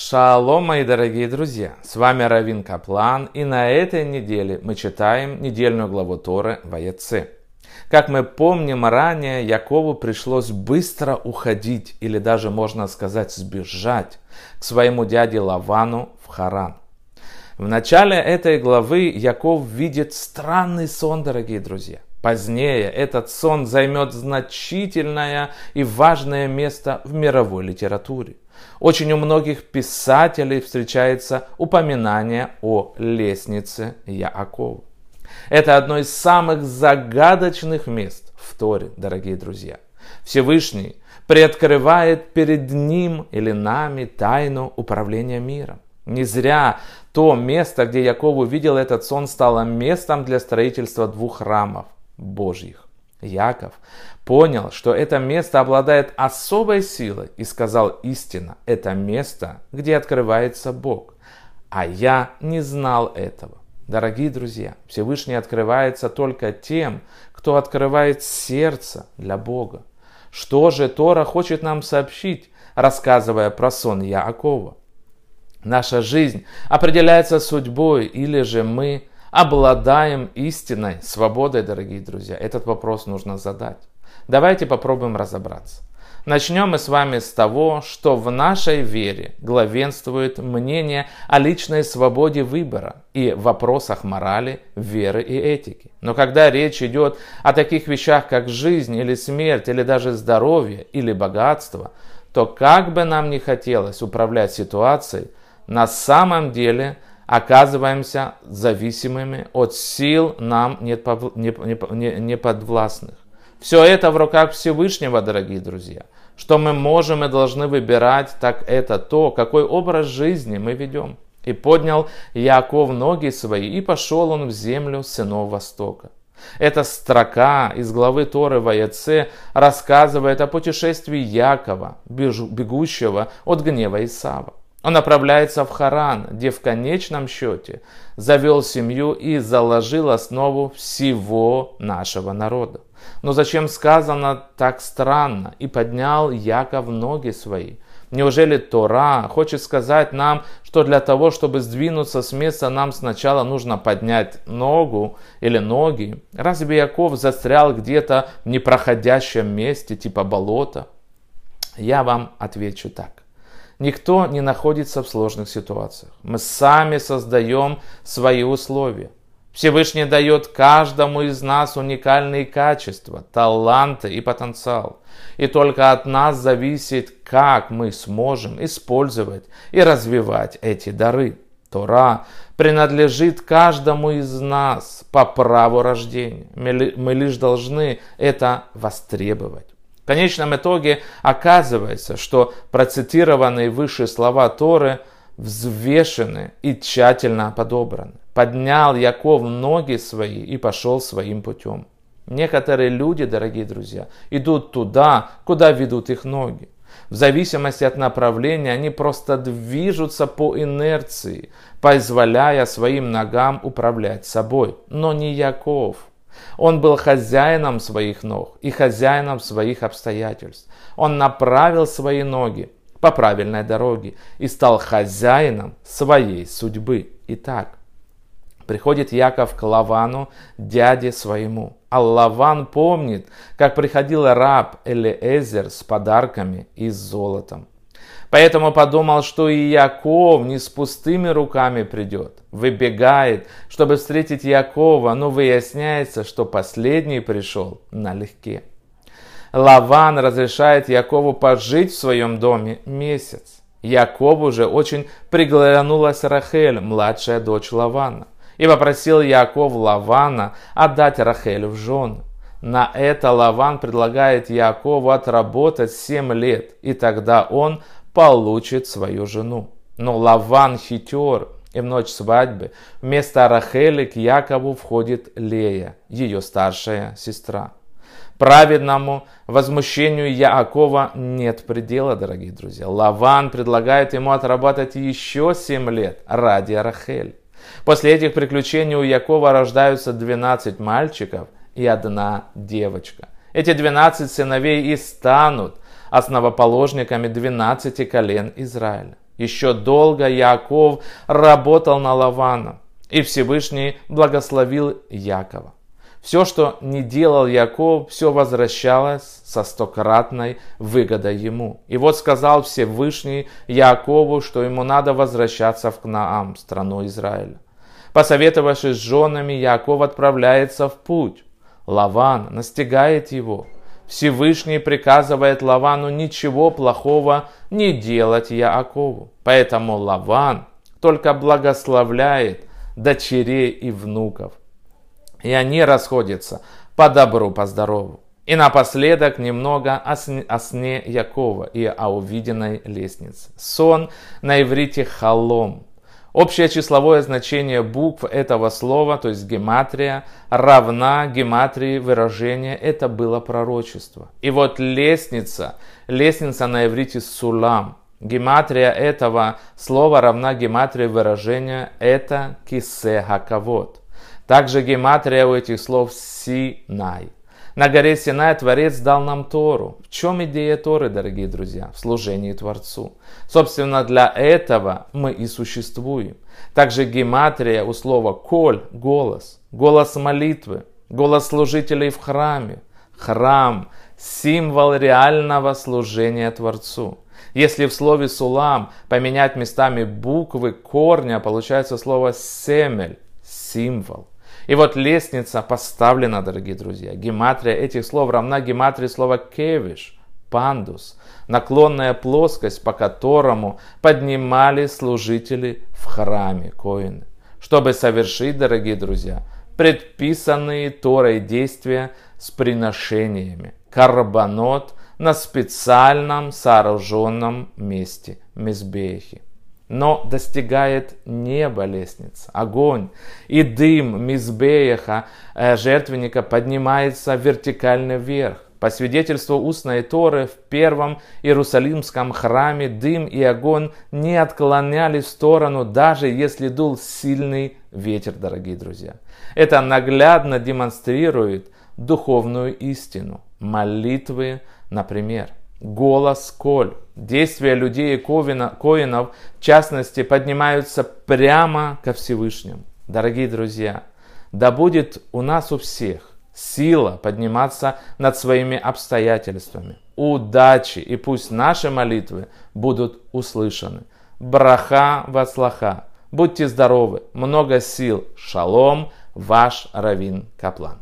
Шалом, мои дорогие друзья! С вами Равин Каплан, и на этой неделе мы читаем недельную главу Торы Ваеце. Как мы помним ранее, Якову пришлось быстро уходить, или даже, можно сказать, сбежать к своему дяде Лавану в Харан. В начале этой главы Яков видит странный сон, дорогие друзья. Позднее этот сон займет значительное и важное место в мировой литературе. Очень у многих писателей встречается упоминание о лестнице Яакова. Это одно из самых загадочных мест в Торе, дорогие друзья. Всевышний приоткрывает перед ним или нами тайну управления миром. Не зря то место, где Яков увидел этот сон, стало местом для строительства двух храмов Божьих. Яков понял, что это место обладает особой силой и сказал истинно, это место, где открывается Бог. А я не знал этого. Дорогие друзья, Всевышний открывается только тем, кто открывает сердце для Бога. Что же Тора хочет нам сообщить, рассказывая про сон Яакова? Наша жизнь определяется судьбой или же мы обладаем истинной свободой, дорогие друзья? Этот вопрос нужно задать. Давайте попробуем разобраться. Начнем мы с вами с того, что в нашей вере главенствует мнение о личной свободе выбора и вопросах морали, веры и этики. Но когда речь идет о таких вещах, как жизнь или смерть, или даже здоровье, или богатство, то как бы нам ни хотелось управлять ситуацией, на самом деле оказываемся зависимыми от сил нам не, не, не подвластных. Все это в руках Всевышнего, дорогие друзья. Что мы можем и должны выбирать, так это то, какой образ жизни мы ведем. И поднял Яков ноги свои, и пошел он в землю сынов Востока. Эта строка из главы Торы Ваяце рассказывает о путешествии Якова, бегущего от гнева Исава. Он направляется в Харан, где в конечном счете завел семью и заложил основу всего нашего народа. Но зачем сказано так странно? И поднял Яков ноги свои. Неужели Тора хочет сказать нам, что для того, чтобы сдвинуться с места, нам сначала нужно поднять ногу или ноги? Разве Яков застрял где-то в непроходящем месте, типа болота? Я вам отвечу так. Никто не находится в сложных ситуациях. Мы сами создаем свои условия. Всевышний дает каждому из нас уникальные качества, таланты и потенциал. И только от нас зависит, как мы сможем использовать и развивать эти дары. Тора принадлежит каждому из нас по праву рождения. Мы лишь должны это востребовать. В конечном итоге оказывается, что процитированные выше слова Торы взвешены и тщательно подобраны поднял Яков ноги свои и пошел своим путем. Некоторые люди, дорогие друзья, идут туда, куда ведут их ноги. В зависимости от направления они просто движутся по инерции, позволяя своим ногам управлять собой. Но не Яков. Он был хозяином своих ног и хозяином своих обстоятельств. Он направил свои ноги по правильной дороге и стал хозяином своей судьбы. Итак, Приходит Яков к Лавану, дяде своему. А Лаван помнит, как приходил раб Элиэзер с подарками и с золотом. Поэтому подумал, что и Яков не с пустыми руками придет. Выбегает, чтобы встретить Якова, но выясняется, что последний пришел налегке. Лаван разрешает Якову пожить в своем доме месяц. Якову же очень приглянулась Рахель, младшая дочь Лавана. И попросил Яков Лавана отдать Рахель в жены. На это Лаван предлагает Якову отработать 7 лет, и тогда он получит свою жену. Но Лаван хитер, и в ночь свадьбы вместо Рахели к Якову входит Лея, ее старшая сестра. Праведному возмущению Яакова нет предела, дорогие друзья. Лаван предлагает ему отработать еще 7 лет ради Рахель. После этих приключений у Якова рождаются 12 мальчиков и одна девочка. Эти 12 сыновей и станут основоположниками 12 колен Израиля. Еще долго Яков работал на Лавана, и Всевышний благословил Якова. Все, что не делал Яков, все возвращалось со стократной выгодой ему. И вот сказал Всевышний Якову, что ему надо возвращаться в Кнаам, страну Израиля. Посоветовавшись с женами, Яков отправляется в путь. Лаван настигает его. Всевышний приказывает Лавану ничего плохого не делать Якову. Поэтому Лаван только благословляет дочерей и внуков. И они расходятся по добру, по здорову. И напоследок немного о сне, о сне Якова и о увиденной лестнице. Сон на иврите халом. Общее числовое значение букв этого слова, то есть гематрия, равна гематрии выражения. Это было пророчество. И вот лестница, лестница на иврите сулам. Гематрия этого слова равна гематрии выражения это кисе хаковод. Также гематрия у этих слов Синай. На горе Синай Творец дал нам Тору. В чем идея Торы, дорогие друзья? В служении Творцу. Собственно, для этого мы и существуем. Также гематрия у слова «коль» – голос. Голос молитвы. Голос служителей в храме. Храм – символ реального служения Творцу. Если в слове «сулам» поменять местами буквы корня, получается слово «семель» – символ. И вот лестница поставлена, дорогие друзья. Гематрия этих слов равна гематрии слова кевиш, пандус, наклонная плоскость, по которому поднимали служители в храме коины. Чтобы совершить, дорогие друзья, предписанные Торой действия с приношениями. Карбонот на специальном сооруженном месте Мизбехи но достигает неба лестница, огонь, и дым мизбеяха э, жертвенника поднимается вертикально вверх. По свидетельству устной Торы, в первом Иерусалимском храме дым и огонь не отклонялись в сторону, даже если дул сильный ветер, дорогие друзья. Это наглядно демонстрирует духовную истину. Молитвы, например голос коль. Действия людей и коинов, в частности, поднимаются прямо ко Всевышнему. Дорогие друзья, да будет у нас у всех сила подниматься над своими обстоятельствами, удачи, и пусть наши молитвы будут услышаны. Браха вацлаха. Будьте здоровы, много сил. Шалом, ваш Равин Каплан.